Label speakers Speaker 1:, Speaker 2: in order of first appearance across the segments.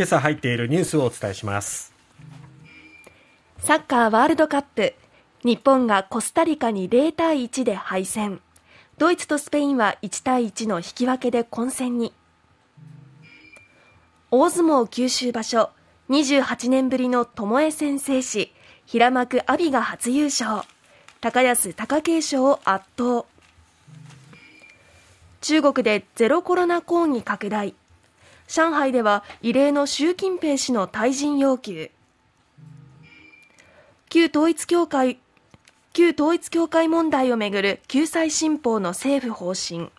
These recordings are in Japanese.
Speaker 1: 今朝入っているニュースをお伝えします。
Speaker 2: サッカーワールドカップ。日本がコスタリカに0対1で敗戦。ドイツとスペインは1対1の引き分けで混戦に。大相撲九州場所。28年ぶりの巴戦制し平幕阿炎が初優勝。高安貴景勝を圧倒。中国でゼロコロナ抗議拡大。上海では異例の習近平氏の退陣要求。旧統一教会旧統一教会問題をめぐる救済新法の政府方針。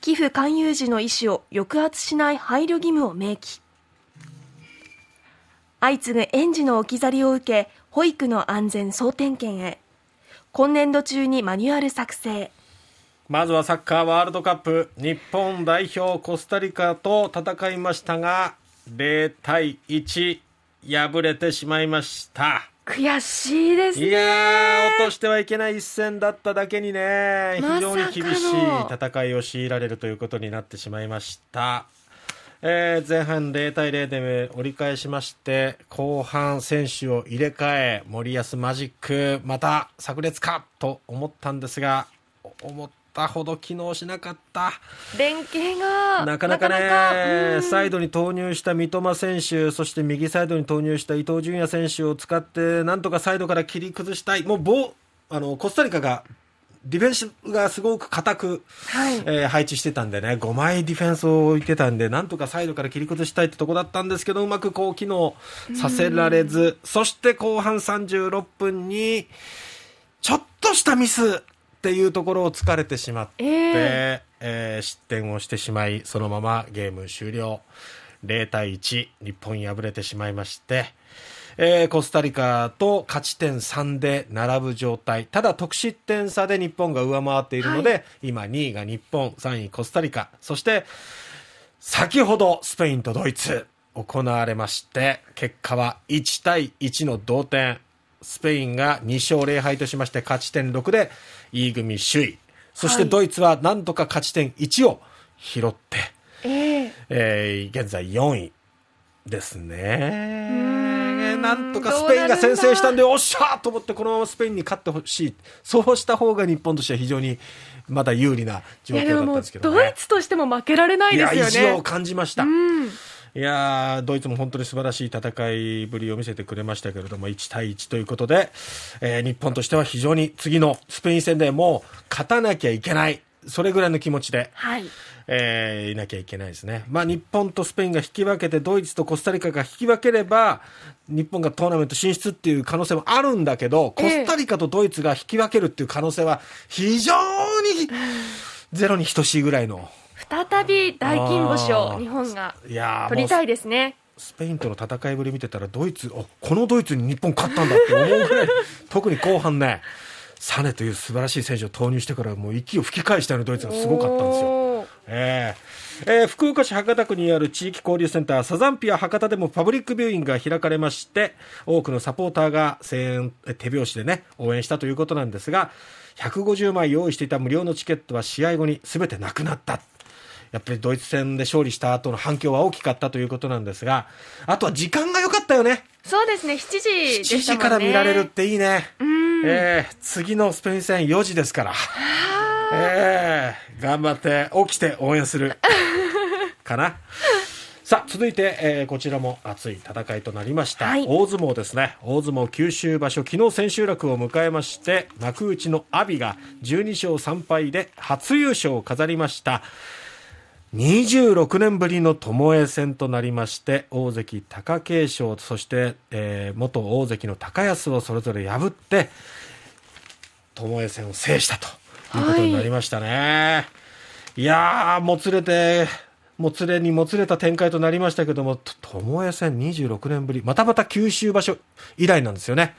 Speaker 2: 寄付勧誘時の意思を抑圧しない配慮義務を明記。相次ぐ園児の置き去りを受け保育の安全総点検へ。今年度中にマニュアル作成。
Speaker 1: まずはサッカーワールドカップ。日本代表コスタリカと戦いましたが0対1敗れてしまいました。
Speaker 2: 悔しいですね。
Speaker 1: いや落としてはいけない一戦だっただけにね、非常に厳しい戦いを強いられるということになってしまいました。えー、前半0対0で折り返しまして後半選手を入れ替え森保マジックまた炸裂かと思ったんですが思ったほど機能しなかった。
Speaker 2: 連携が
Speaker 1: なかなかねサイドに投入した三笘選手そして右サイドに投入した伊東純也選手を使ってなんとかサイドから切り崩したい。もうボあのコスタリカがディフェンスがすごく硬く、はい、えー、配置してたんでね、5枚ディフェンスを置いてたんで、なんとかサイドから切り崩したいってとこだったんですけど、うまくこう機能させられず、そして後半36分に、ちょっとしたミスっていうところを突かれてしまって、えー、えー、失点をしてしまい、そのままゲーム終了。0対1、日本敗れてしまいまして、えー、コスタリカと勝ち点3で並ぶ状態。ただ得失点差で日本が上回っているので、はい、今2位が日本、3位コスタリカ。そして、先ほどスペインとドイツ行われまして、結果は1対1の同点。スペインが2勝0敗としまして勝ち点6で E 組首位。そしてドイツはなんとか勝ち点1を拾って、えー、えー、現在4位ですね。なんとかスペインが先制したんで、おっしゃーと思って、このままスペインに勝ってほしい、そうした方が日本としては非常にまだ有利な状況だったんですけど、
Speaker 2: ね、ドイツとしても負けられないですよね。
Speaker 1: 意地を感じました。うんいやドイツも本当に素晴らしい戦いぶりを見せてくれましたけれども、1対1ということで、えー、日本としては非常に次のスペイン戦でもう勝たなきゃいけない、それぐらいの気持ちで、はい、えー、いなきゃいけないですね。まあ、日本とスペインが引き分けて、ドイツとコスタリカが引き分ければ、日本がトーナメント進出っていう可能性もあるんだけど、コスタリカとドイツが引き分けるっていう可能性は非常にゼロに等しいぐらいの。
Speaker 2: 再び大金星を日本が取りたいですね。
Speaker 1: スペインとの戦いぶり見てたら、ドイツ、このドイツに日本勝ったんだって思うぐらい、特に後半ね、サネという素晴らしい選手を投入してからもう息を吹き返したようなドイツがすごかったんですよ。えーえー、福岡市博多区にある地域交流センターサザンピア博多でもパブリックビューイングが開かれまして多くのサポーターが声援手拍子でね応援したということなんですが150枚用意していた無料のチケットは試合後に全てなくなったやっぱりドイツ戦で勝利した後の反響は大きかったということなんですがあとは時間が良かったよね。
Speaker 2: そうですね。7時で
Speaker 1: しね。7時から見られるっていいね。えー、次のスペイン戦4時ですから。えー、頑張って起きて応援する。かな。さあ、続いて、えー、こちらも熱い戦いとなりました、はい、大相撲ですね。大相撲九州場所、昨日千秋楽を迎えまして、幕内の阿炎が12勝3敗で初優勝を飾りました。26年ぶりの巴戦となりまして大関貴景勝そして、えー、元大関の高安をそれぞれ破って巴戦を制したということになりましたね、はい、いやーもつれてもつれにもつれた展開となりましたけども巴戦26年ぶりまたまた九州場所以来なんですよね。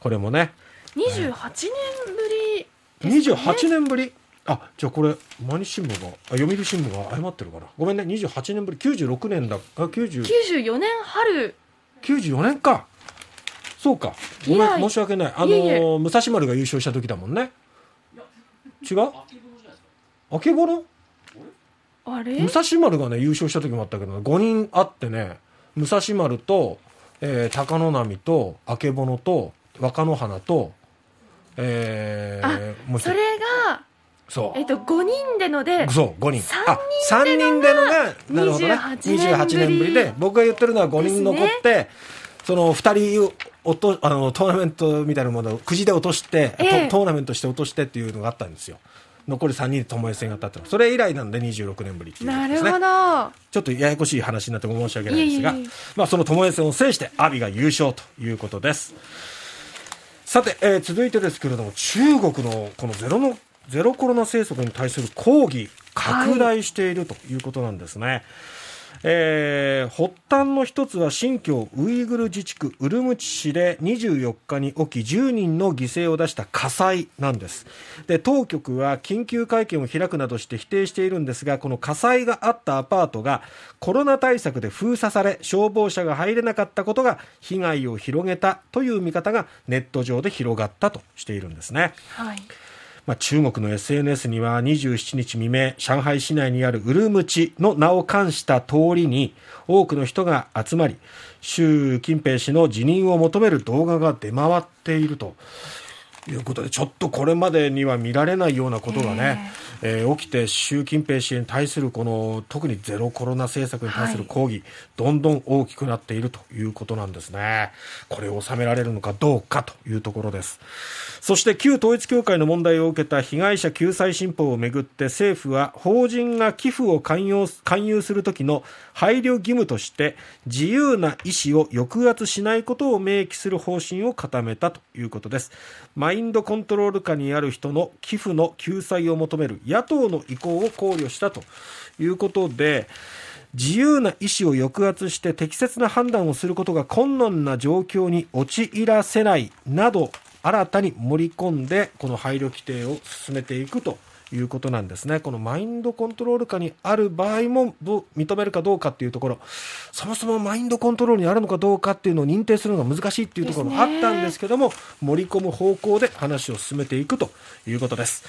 Speaker 1: これもね。
Speaker 2: 28年ぶり、
Speaker 1: ね、28年ぶりあじゃあこれ毎日新聞があ読売新聞が謝ってるかな。ごめんね28年ぶり96年だ。あ90
Speaker 2: 94年春。
Speaker 1: 94年か。そうか。ごめん申し訳ない。あのー、武蔵丸が優勝した時だもんね。違う？あけぼの？
Speaker 2: あれ？
Speaker 1: 武蔵丸がね優勝した時もあったけど5人あってね。武蔵丸と、えー、高野波とあけぼのと若野花と、えー、もう
Speaker 2: それが、
Speaker 1: そう。
Speaker 2: えっと、5人でので、
Speaker 1: そう5人。
Speaker 2: 三
Speaker 1: あ三人でのがなるほどね。
Speaker 2: 28
Speaker 1: 28年ぶり。で僕が言ってるのは5人残って、その2人落とあのトーナメントみたいなものをくじで落として、
Speaker 2: ええ。
Speaker 1: トトーナメントして落としてっていうのがあったんですよ。残り3人で巴戦が当たってるそれ以来なんで26年ぶりっていうことですね。
Speaker 2: なるほど。
Speaker 1: ちょっとややこしい話になって申し訳ないですが、まあ、その巴戦を制して阿炎が優勝ということです。さて、えー続いてですけれども、中国のこのゼロのゼロコロナ政策に対する抗議、拡大しているということなんですね。えー発端の一つは新疆ウイグル自治区ウルムチ市で24日に起き10人の犠牲を出した火災なんですで当局は緊急会見を開くなどして否定しているんですがこの火災があったアパートがコロナ対策で封鎖され消防車が入れなかったことが被害を広げたという見方がネット上で広がったとしているんですね
Speaker 2: はい。
Speaker 1: まあ、中国の SNS には27日未明、上海市内にあるウルムチの名を冠した通りに多くの人が集まり、習近平氏の辞任を求める動画が出回っていると。いうことで、ちょっとこれまでには見られないようなことがね、えー起きて習近平氏に対するこの特にゼロコロナ政策に対する抗議、どんどん大きくなっているということなんですね。これを収められるのかどうかというところです。そして旧統一教会の問題を受けた被害者救済新法をめぐって政府は法人が寄付を勧誘勧誘する時の配慮義務として自由な意思を抑圧しないことを明記する方針を固めたということですマインドコントロール下にある人の寄付の救済を求める野党の意向を考慮したということで自由な意思を抑圧して適切な判断をすることが困難な状況に陥らせないなど新たに盛り込んでこの配慮規定を進めていくと。いうことなんですね。このマインドコントロール下にある場合も認めるかどうかっていうところ、そもそもマインドコントロールにあるのかどうかっていうのを認定するのが難しいっていうところもあったんですけども、盛り込む方向で話を進めていくということです。